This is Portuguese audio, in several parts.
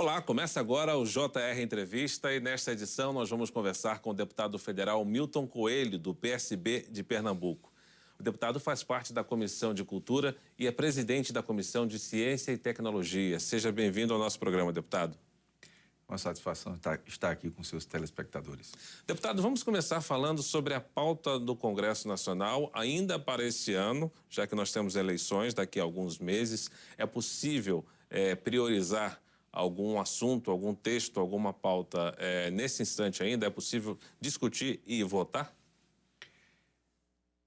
Olá, começa agora o JR Entrevista e nesta edição nós vamos conversar com o deputado federal Milton Coelho, do PSB de Pernambuco. O deputado faz parte da Comissão de Cultura e é presidente da Comissão de Ciência e Tecnologia. Seja bem-vindo ao nosso programa, deputado. Uma satisfação estar aqui com seus telespectadores. Deputado, vamos começar falando sobre a pauta do Congresso Nacional, ainda para esse ano, já que nós temos eleições daqui a alguns meses. É possível é, priorizar algum assunto, algum texto, alguma pauta é, nesse instante ainda? É possível discutir e votar?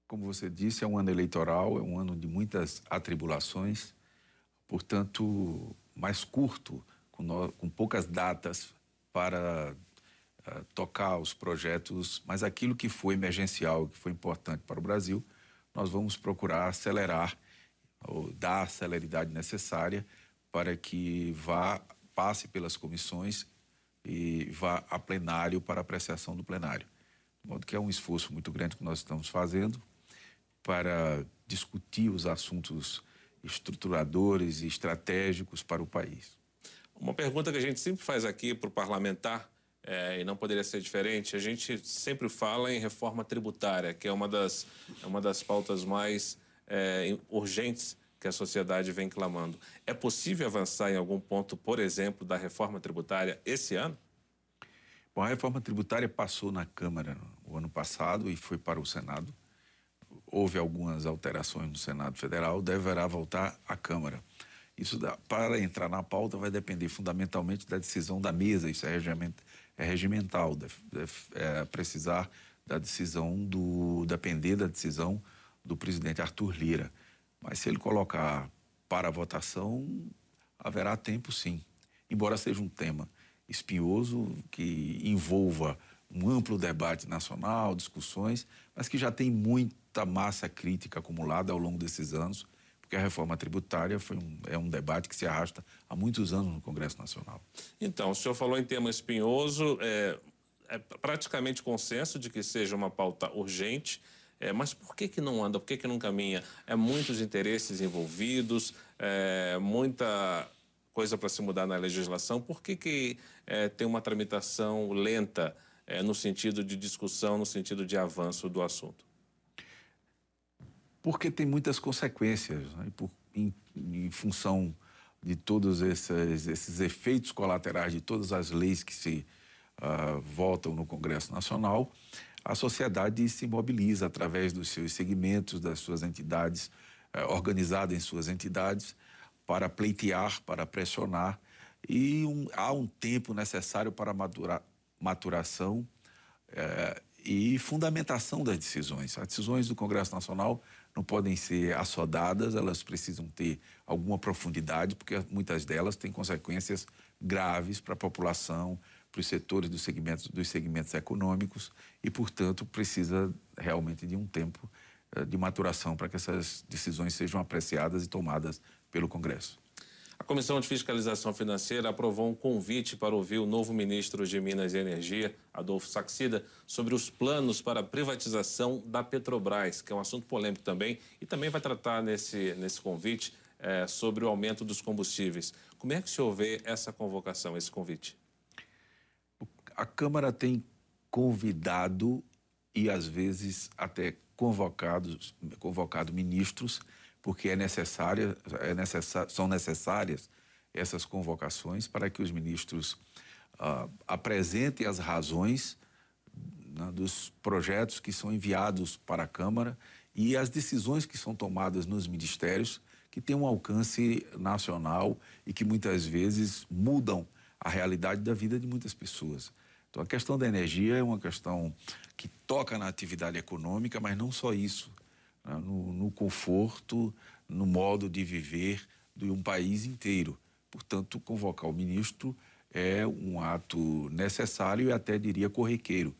Como você disse, é um ano eleitoral, é um ano de muitas atribulações, portanto, mais curto, com, no, com poucas datas para uh, tocar os projetos, mas aquilo que foi emergencial, que foi importante para o Brasil, nós vamos procurar acelerar ou dar a celeridade necessária para que vá passe pelas comissões e vá a plenário para apreciação do plenário. De modo que é um esforço muito grande que nós estamos fazendo para discutir os assuntos estruturadores e estratégicos para o país. Uma pergunta que a gente sempre faz aqui para o parlamentar, é, e não poderia ser diferente, a gente sempre fala em reforma tributária, que é uma das, é uma das pautas mais é, urgentes que a sociedade vem clamando. É possível avançar em algum ponto, por exemplo, da reforma tributária esse ano? Bom, a reforma tributária passou na Câmara o ano passado e foi para o Senado. Houve algumas alterações no Senado Federal, deverá voltar à Câmara. Isso dá, para entrar na pauta vai depender fundamentalmente da decisão da mesa, isso é, regiment, é regimental, deve, é, precisar da decisão do depender da decisão do presidente Arthur Lira. Mas se ele colocar para votação, haverá tempo sim. Embora seja um tema espinhoso, que envolva um amplo debate nacional, discussões, mas que já tem muita massa crítica acumulada ao longo desses anos, porque a reforma tributária foi um, é um debate que se arrasta há muitos anos no Congresso Nacional. Então, o senhor falou em tema espinhoso, é, é praticamente consenso de que seja uma pauta urgente. É, mas por que, que não anda? Por que, que não caminha? É muitos interesses envolvidos, é, muita coisa para se mudar na legislação. Por que, que é, tem uma tramitação lenta é, no sentido de discussão, no sentido de avanço do assunto? Porque tem muitas consequências, né? por, em, em, função de todos esses, esses, efeitos colaterais de todas as leis que se uh, votam no Congresso Nacional a sociedade se mobiliza através dos seus segmentos, das suas entidades, eh, organizada em suas entidades, para pleitear, para pressionar, e um, há um tempo necessário para madurar, maturação eh, e fundamentação das decisões. As decisões do Congresso Nacional não podem ser assodadas, elas precisam ter alguma profundidade, porque muitas delas têm consequências graves para a população, para os setores dos segmentos, dos segmentos econômicos e, portanto, precisa realmente de um tempo eh, de maturação para que essas decisões sejam apreciadas e tomadas pelo Congresso. A Comissão de Fiscalização Financeira aprovou um convite para ouvir o novo ministro de Minas e Energia, Adolfo Saxida, sobre os planos para a privatização da Petrobras, que é um assunto polêmico também, e também vai tratar nesse, nesse convite é, sobre o aumento dos combustíveis. Como é que o senhor vê essa convocação, esse convite? A Câmara tem convidado e às vezes até convocado, convocado ministros, porque é necessária, é são necessárias essas convocações para que os ministros uh, apresentem as razões né, dos projetos que são enviados para a Câmara e as decisões que são tomadas nos ministérios que têm um alcance nacional e que muitas vezes mudam a realidade da vida de muitas pessoas. Então, a questão da energia é uma questão que toca na atividade econômica, mas não só isso. Né? No, no, conforto, no modo de viver de um país inteiro. Portanto, convocar o ministro é um ato necessário e até diria corriqueiro,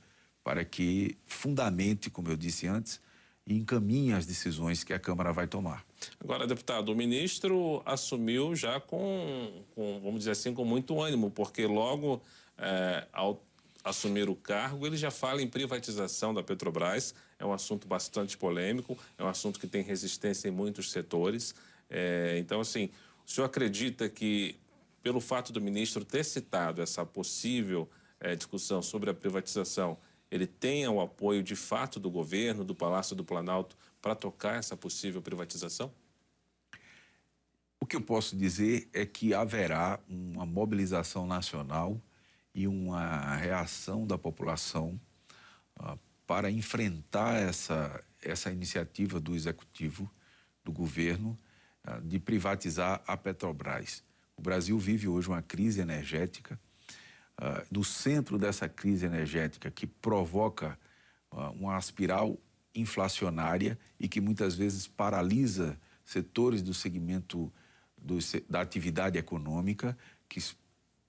para que fundamente, como eu disse antes, e encaminhe as decisões que a Câmara vai tomar. Agora, deputado, o ministro assumiu já com, com vamos dizer assim, com muito ânimo, porque logo é, ao assumir o cargo, ele já fala em privatização da Petrobras. É um assunto bastante polêmico, é um assunto que tem resistência em muitos setores. É, então, assim, o senhor acredita que pelo fato do ministro ter citado essa possível é, discussão sobre a privatização, ele tenha o apoio de fato do governo, do Palácio do Planalto, para tocar essa possível privatização? O que eu posso dizer é que haverá uma mobilização nacional e uma reação da população uh, para enfrentar essa, essa iniciativa do executivo, do governo, uh, de privatizar a Petrobras. O Brasil vive hoje uma crise energética. Uh, no centro dessa crise energética, que provoca uma espiral inflacionária e que muitas vezes paralisa setores do segmento do, da atividade econômica, que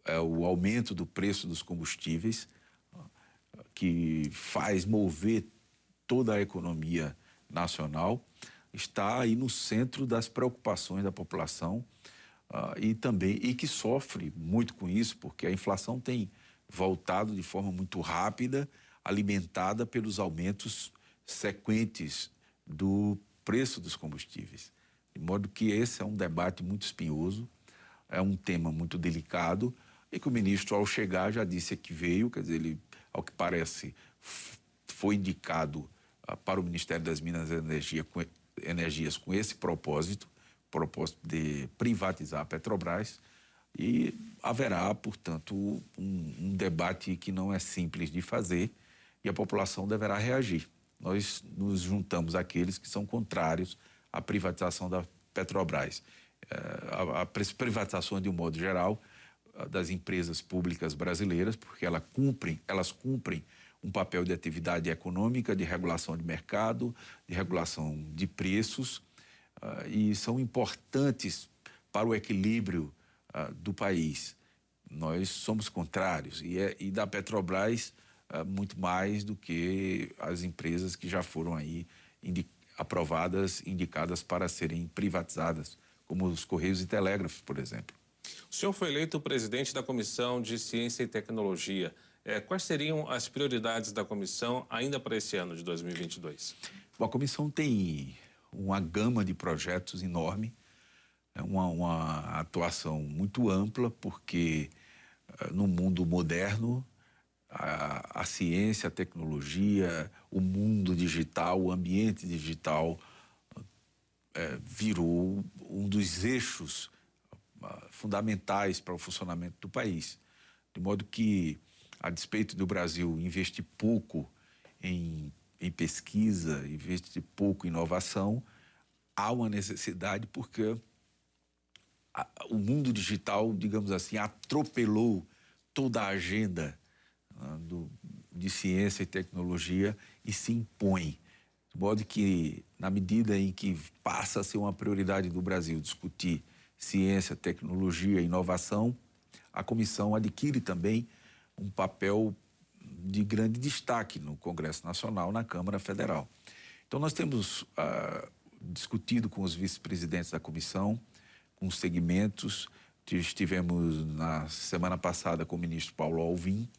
é o aumento do preço dos combustíveis, que faz mover toda a economia nacional, está aí no centro das preocupações da população uh, e também e que sofre muito com isso, porque a inflação tem voltado de forma muito rápida, alimentada pelos aumentos sequentes do preço dos combustíveis. De modo que esse é um debate muito espinhoso, é um tema muito delicado e que o ministro, ao chegar, já disse que veio, quer dizer, ele, ao que parece, foi indicado uh, para o Ministério das Minas e Energia, com, Energias com esse propósito, propósito de privatizar a Petrobras e haverá, portanto, um, um debate que não é simples de fazer e a população deverá reagir. Nós nos juntamos àqueles que são contrários a privatização da Petrobras. É, a privatização, de um modo geral, das empresas públicas brasileiras, porque elas cumprem, elas cumprem um papel de atividade econômica, de regulação de mercado, de regulação de preços, uh, e são importantes para o equilíbrio uh, do país. Nós somos contrários, e, é, e da Petrobras, uh, muito mais do que as empresas que já foram aí aprovadas, indicadas para serem privatizadas, como os Correios e Telégrafos, por exemplo. O senhor foi eleito presidente da Comissão de Ciência e Tecnologia. É, quais seriam as prioridades da comissão ainda para esse ano de 2022? Bom, a comissão tem uma gama de projetos enorme, é uma, uma atuação muito ampla, porque eh, no mundo moderno a, a, ciência, a tecnologia, o mundo digital, o ambiente digital é, virou um dos eixos fundamentais para o funcionamento do país. De modo que, a despeito do Brasil investir pouco em, em pesquisa, investir pouco em inovação, há uma necessidade porque a, o mundo digital, digamos assim, atropelou toda a agenda do, de ciência e tecnologia e se impõe. De modo que, na medida em que passa a ser uma prioridade do Brasil discutir ciência, tecnologia e inovação, a comissão adquire também um papel de grande destaque no Congresso Nacional, na Câmara Federal. Então, nós temos uh, discutido com os vice-presidentes da comissão, com os segmentos. Estivemos na semana passada com o ministro Paulo Alvim,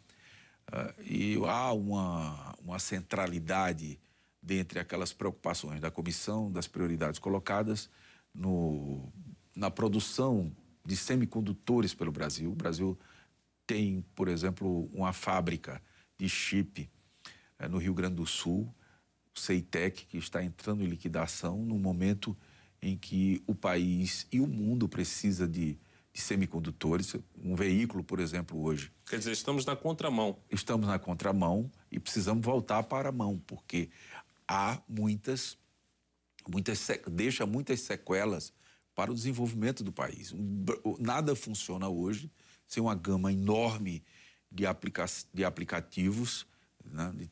Uh, e há uma, uma centralidade dentre aquelas preocupações da comissão, das prioridades colocadas no, na produção de semicondutores pelo Brasil. O Brasil tem, por exemplo, uma fábrica de chip uh, no Rio Grande do Sul, o Ceitec, que está entrando em liquidação no momento em que o país e o mundo precisa de de semicondutores. Um veículo, por exemplo, hoje. Quer dizer, estamos na contramão. Estamos na contramão e precisamos voltar para a mão, porque há muitas, muitas deixa muitas sequelas para o desenvolvimento do país. Nada funciona hoje sem uma gama enorme de, aplica de aplicativos, né, de,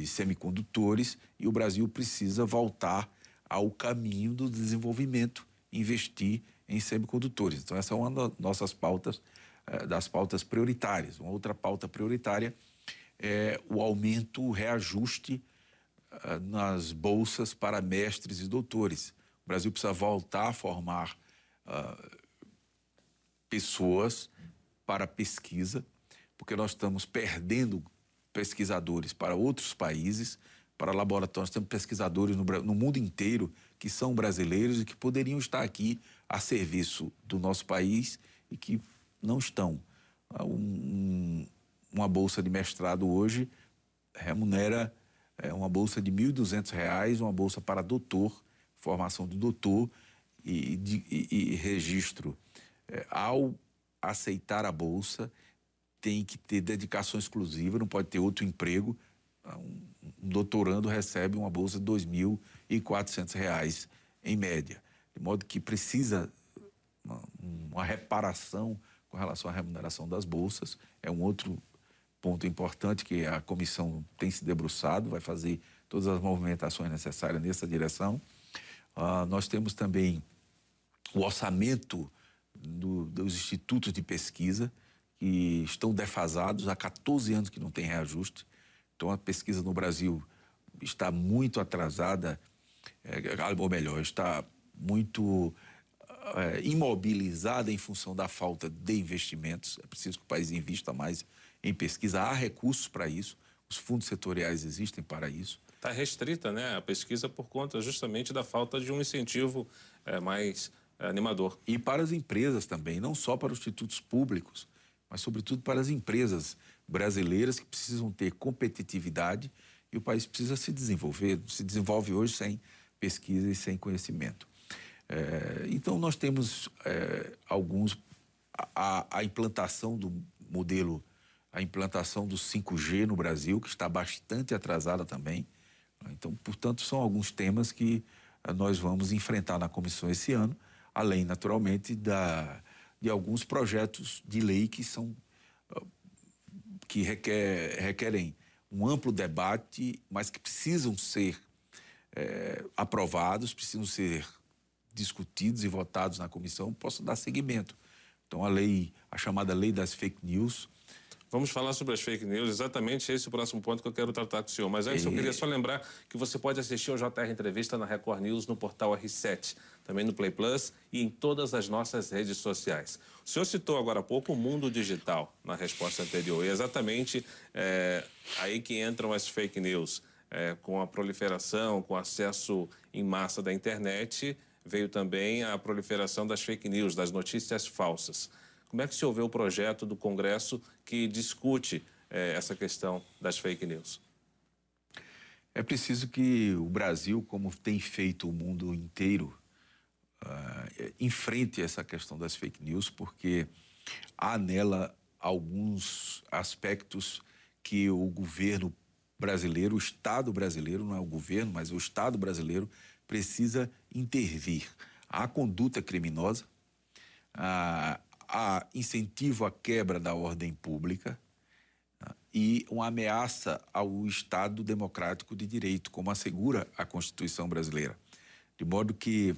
de semicondutores, e o Brasil precisa voltar ao caminho do desenvolvimento, investir em semicondutores. Então, essa é uma das nossas pautas, eh, das pautas prioritárias. Uma outra pauta prioritária é o aumento, o reajuste eh, nas bolsas para mestres e doutores. O Brasil precisa voltar a formar uh, pessoas para pesquisa, porque nós estamos perdendo pesquisadores para outros países, para laboratórios. Temos pesquisadores no, no mundo inteiro que são brasileiros e que poderiam estar aqui a serviço do nosso país e que não estão. Ah, um, uma bolsa de mestrado hoje remunera é, uma bolsa de R$ 1.200, uma bolsa para doutor, formação de doutor e, de, e, e registro. É, ao aceitar a bolsa, tem que ter dedicação exclusiva, não pode ter outro emprego. Ah, um, um doutorando recebe uma bolsa de R$ 2.400 em média. De modo que precisa uma, uma reparação com relação à remuneração das bolsas. É um outro ponto importante que a comissão tem se debruçado, vai fazer todas as movimentações necessárias nessa direção. Uh, nós temos também o orçamento do, dos institutos de pesquisa, que estão defasados há 14 anos que não tem reajuste. Então, a pesquisa no Brasil está muito atrasada, é, ou melhor, está muito é, imobilizada em função da falta de investimentos. É preciso que o país invista mais em pesquisa. Há recursos para isso, os fundos setoriais existem para isso. Está restrita né, a pesquisa por conta justamente da falta de um incentivo é, mais é, animador. E para as empresas também, não só para os institutos públicos, mas sobretudo para as empresas brasileiras que precisam ter competitividade e o país precisa se desenvolver. Se desenvolve hoje sem pesquisa e sem conhecimento. É, então, nós temos é, alguns. A, a, implantação do modelo, a implantação do 5G no Brasil, que está bastante atrasada também. Então, portanto, são alguns temas que é, nós vamos enfrentar na comissão esse ano, além, naturalmente, da, de alguns projetos de lei que são que requer, requerem um amplo debate, mas que precisam ser é, aprovados, precisam ser discutidos e votados na comissão possam dar seguimento. Então, a lei, a chamada lei das fake news. Vamos falar sobre as fake news, exatamente esse é o próximo ponto que eu quero tratar com o senhor. Mas antes, é... eu queria só lembrar que você pode assistir ao JR Entrevista na Record News no portal R7, também no Play Plus e em todas as nossas redes sociais. O senhor citou agora há pouco o mundo digital na resposta anterior, e é exatamente é, aí que entram as fake news. É, com a proliferação, com o acesso em massa da internet, veio também a proliferação das fake news, das notícias falsas. Como é que se ouviu o projeto do Congresso que discute eh, essa questão das fake news? É preciso que o Brasil, como tem feito o mundo inteiro, uh, enfrente essa questão das fake news, porque há nela alguns aspectos que o governo brasileiro, o Estado brasileiro, não é o governo, mas o Estado brasileiro precisa intervir. Há conduta criminosa, há, há incentivo à quebra da ordem pública né, e uma ameaça ao Estado democrático de direito, como assegura a Constituição brasileira. De modo que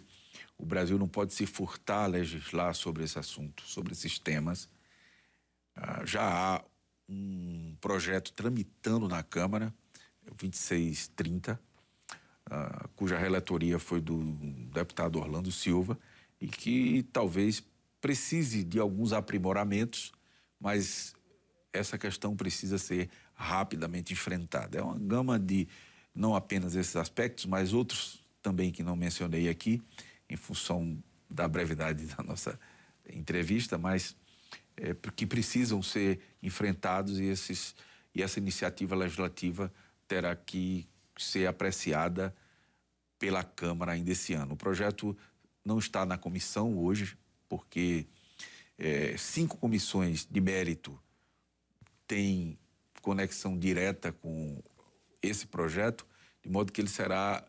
o Brasil não pode se furtar a legislar sobre esse assunto, sobre esses temas. Ah, já há um projeto tramitando na Câmara, 2630, uh, cuja relatoria foi do deputado Orlando Silva e que talvez precise de alguns aprimoramentos, mas essa questão precisa ser rapidamente enfrentada. É uma gama de não apenas esses aspectos, mas outros também que não mencionei aqui, em função da brevidade da nossa entrevista, mas é, que precisam ser enfrentados e, esses, e essa iniciativa legislativa terá que ser apreciada pela Câmara ainda esse ano. O projeto não está na comissão hoje, porque é, cinco comissões de mérito têm conexão direta com esse projeto, de modo que ele será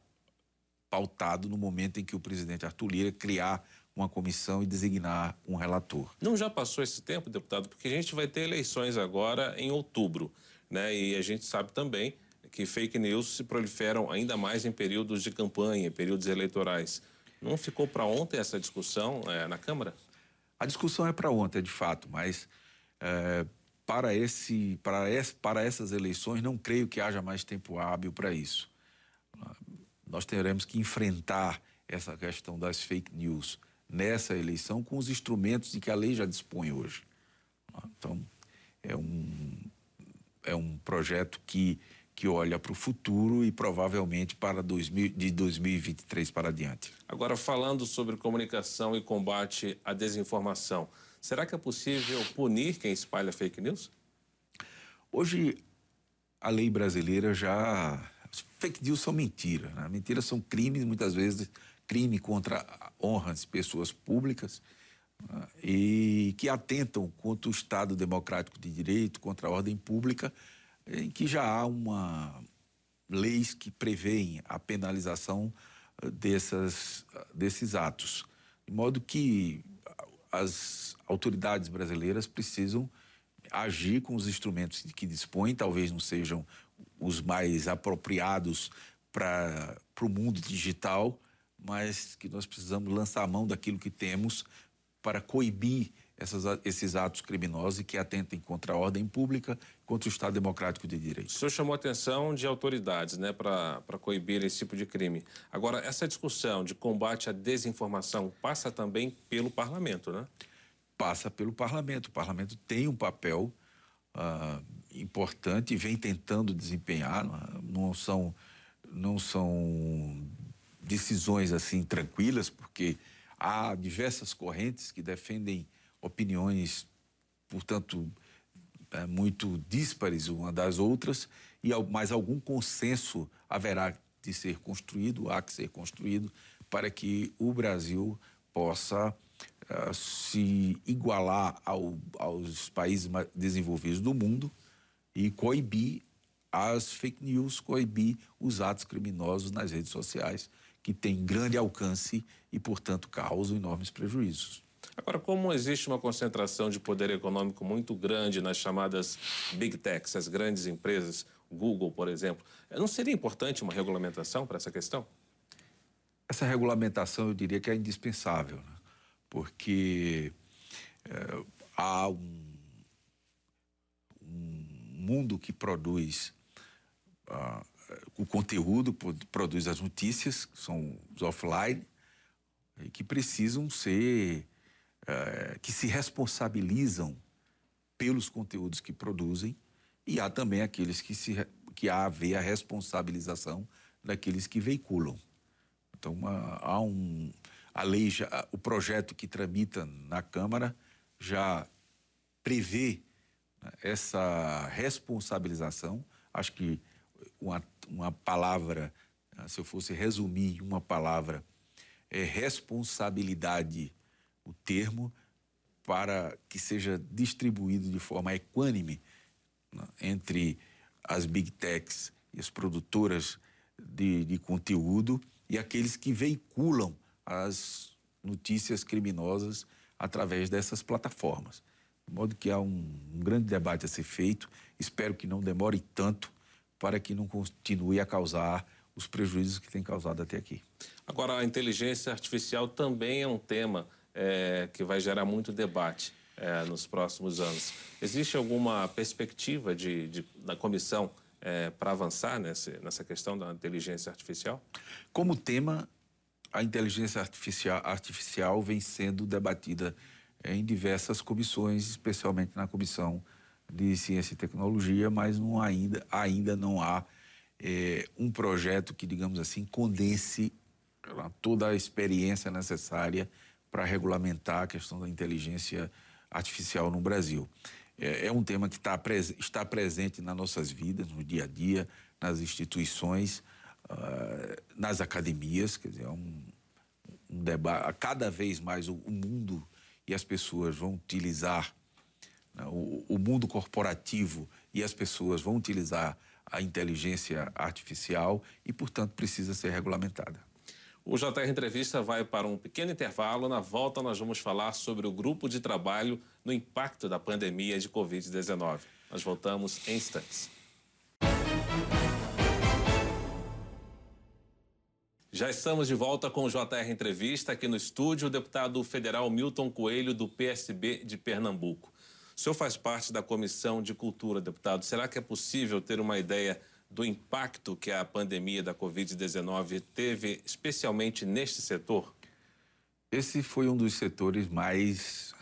pautado no momento em que o presidente Arthur Lira criar uma comissão e designar um relator. Não já passou esse tempo, deputado? Porque a gente vai ter eleições agora em outubro, né? E a gente sabe também que fake news se proliferam ainda mais em períodos de campanha, em períodos eleitorais. Não ficou para ontem essa discussão é, na Câmara? A discussão é para ontem, de fato, mas é, para, esse, para, esse, para essas eleições não creio que haja mais tempo hábil para isso. Nós teremos que enfrentar essa questão das fake news nessa eleição com os instrumentos de que a lei já dispõe hoje. Então, é um, é um projeto que que olha para o futuro e provavelmente para 2000, de 2023 para adiante. Agora, falando sobre comunicação e combate à desinformação, Será que é possível punir quem espalha fake news? Hoje, a lei brasileira já. Fake news são mentiras. Né? Mentiras são crimes, muitas vezes, crime contra honras de pessoas públicas né? e que atentam contra o Estado democrático de direito, contra a ordem pública, em que já há uma leis que prevêem a penalização eh, dessas, desses atos. De modo que as autoridades brasileiras precisam agir com os instrumentos que dispõem, talvez não sejam os mais apropriados para o mundo digital, mas que nós precisamos lançar a mão daquilo que temos para coibir essas, esses atos criminosos e que atentem contra a ordem pública, contra o Estado democrático de direito. O senhor chamou a atenção de autoridades né, para coibir esse tipo de crime. Agora, essa discussão de combate à desinformação passa também pelo parlamento, né? Passa pelo parlamento. O parlamento tem um papel uh, importante e vem tentando desempenhar. Não são, não são decisões assim tranquilas, porque há diversas correntes que defendem opiniões, portanto, é, muito díspares uma das outras, e mas algum consenso haverá de ser construído, há que ser construído, para que o Brasil possa uh, se igualar ao, aos países desenvolvidos do mundo e coibir as fake news, coibir os atos criminosos nas redes sociais, que têm grande alcance e, portanto, causam enormes prejuízos. Agora, como existe uma concentração de poder econômico muito grande nas chamadas big techs, as grandes empresas, Google, por exemplo, não seria importante uma regulamentação para essa questão? Essa regulamentação eu diria que é indispensável, né? porque é, há um, um, mundo que produz uh, o conteúdo, produz as notícias, que são os offline, que precisam ser é, que se responsabilizam pelos conteúdos que produzem e há também aqueles que, se, que há a ver a responsabilização daqueles que veiculam. Então, uma, há um. A lei, já, o projeto que tramita na Câmara já prevê né, essa responsabilização. Acho que uma, uma palavra, se eu fosse resumir uma palavra, é responsabilidade o termo para que seja distribuído de forma equânime né, entre as big techs e as produtoras de, de, conteúdo e aqueles que veiculam as notícias criminosas através dessas plataformas. De modo que há um, um grande debate a ser feito. Espero que não demore tanto para que não continue a causar os prejuízos que tem causado até aqui. Agora, a inteligência artificial também é um tema é, que vai gerar muito debate é, nos próximos anos. Existe alguma perspectiva de, de da comissão é, para avançar nesse, nessa questão da inteligência artificial? Como tema, a inteligência artificial, artificial vem sendo debatida em diversas comissões, especialmente na comissão de ciência e tecnologia, mas não ainda, ainda não há é, um projeto que, digamos assim, condense toda a experiência necessária para regulamentar a questão da inteligência artificial no Brasil. É, é um tema que tá, está presente nas nossas vidas, no dia a dia, nas instituições, uh, nas academias, quer dizer, é um, um debate. Cada vez mais o, o, mundo e as pessoas vão utilizar, né, o, o mundo corporativo e as pessoas vão utilizar a inteligência artificial e, portanto, precisa ser regulamentada. O JR Entrevista vai para um pequeno intervalo. Na volta, nós vamos falar sobre o grupo de trabalho no impacto da pandemia de Covid-19. Nós voltamos em instantes. Já estamos de volta com o JR Entrevista aqui no estúdio, o deputado federal Milton Coelho, do PSB de Pernambuco. O senhor faz parte da Comissão de Cultura, deputado. Será que é possível ter uma ideia do impacto que a pandemia da Covid-19 teve, especialmente neste setor? Esse foi um dos setores mais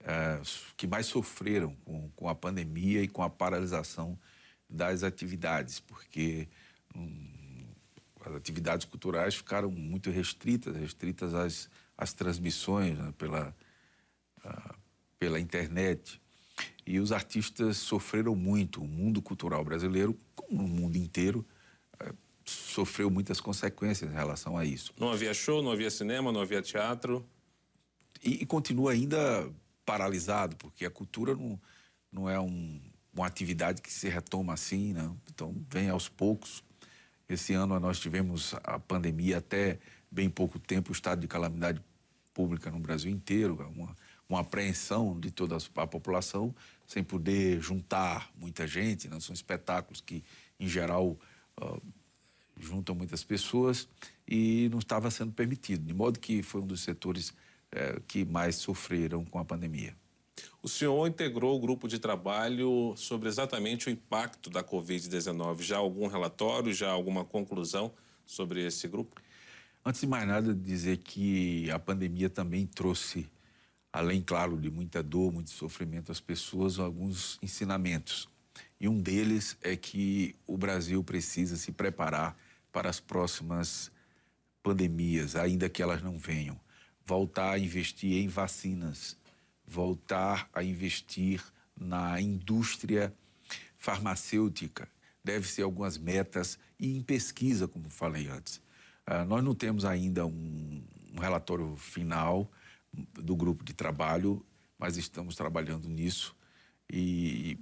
é, que mais sofreram com, com, a pandemia e com a paralisação das atividades, porque hum, as atividades culturais ficaram muito restritas, restritas às, às transmissões né, pela, uh, pela internet. E os artistas sofreram muito. O mundo cultural brasileiro, como no mundo inteiro, é, sofreu muitas consequências em relação a isso. Não havia show, não havia cinema, não havia teatro. E, e continua ainda paralisado, porque a cultura não, não é um, uma atividade que se retoma assim, né? então vem aos poucos. Esse ano nós tivemos a pandemia até bem pouco tempo, o estado de calamidade pública no Brasil inteiro, uma, uma apreensão de toda a população, sem poder juntar muita gente, né? são espetáculos que, em geral, uh, juntam muitas pessoas e não estava sendo permitido, de modo que foi um dos setores uh, que mais sofreram com a pandemia. O senhor integrou o grupo de trabalho sobre exatamente o impacto da Covid-19. Já algum relatório, já alguma conclusão sobre esse grupo? Antes de mais nada, dizer que a pandemia também trouxe, além, claro, de muita dor, muito sofrimento às pessoas, alguns ensinamentos. E um deles é que o Brasil precisa se preparar para as próximas pandemias, ainda que elas não venham. Voltar a investir em vacinas, voltar a investir na indústria farmacêutica. Deve ser algumas metas e em pesquisa, como falei antes. Uh, nós não temos ainda um, um, relatório final do grupo de trabalho, mas estamos trabalhando nisso e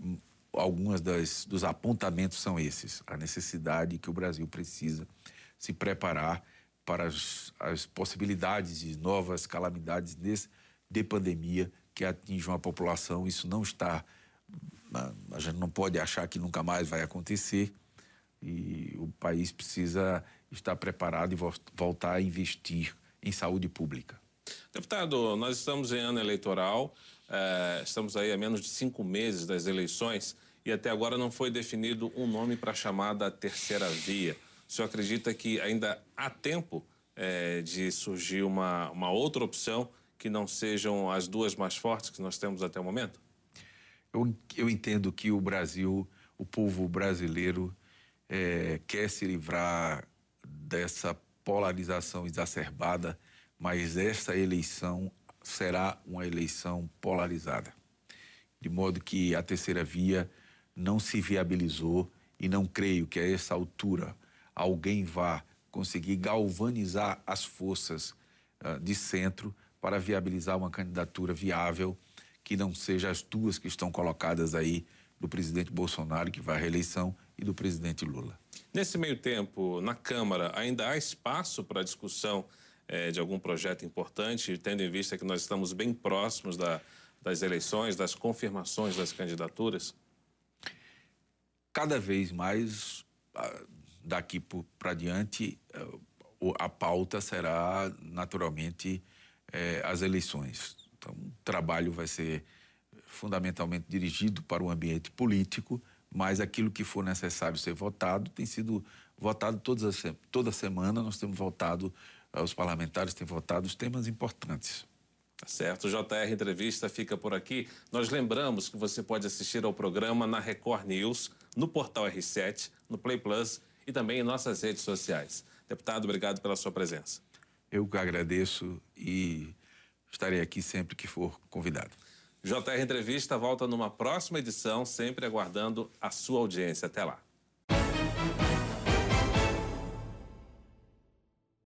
algumas das, dos apontamentos são esses: a necessidade que o Brasil precisa se preparar para as, as possibilidades de novas calamidades desse, de pandemia que atinjam a população. Isso não está. A gente não pode achar que nunca mais vai acontecer. E o país precisa estar preparado e voltar a investir em saúde pública. Deputado, nós estamos em ano eleitoral, eh, estamos aí a menos de cinco meses das eleições e até agora não foi definido um nome para a chamada terceira via. O senhor acredita que ainda há tempo eh, de surgir uma, uma outra opção que não sejam as duas mais fortes que nós temos até o momento? Eu, eu entendo que o Brasil, o povo brasileiro, é, quer se livrar dessa polarização exacerbada, mas essa eleição será uma eleição polarizada. De modo que a terceira via não se viabilizou e não creio que a essa altura alguém vá conseguir galvanizar as forças uh, de centro para viabilizar uma candidatura viável que não seja as duas que estão colocadas aí do presidente Bolsonaro, que vai à reeleição, e do presidente Lula. Nesse meio tempo, na Câmara, ainda há espaço para discussão eh, de algum projeto importante, tendo em vista que nós estamos bem próximos da, das eleições, das confirmações das candidaturas? Cada vez mais, ah, daqui para diante, eh, a pauta será naturalmente é, as eleições. Então, o trabalho vai ser fundamentalmente dirigido para o ambiente político, mas aquilo que for necessário ser votado tem sido votado todas as, toda semana. Nós temos votado, os parlamentares têm votado os temas importantes. Tá certo, o JR Entrevista fica por aqui. Nós lembramos que você pode assistir ao programa na Record News, no portal R7, no Play Plus e também em nossas redes sociais. Deputado, obrigado pela sua presença. Eu que agradeço e estarei aqui sempre que for convidado. JR Entrevista volta numa próxima edição, sempre aguardando a sua audiência. Até lá.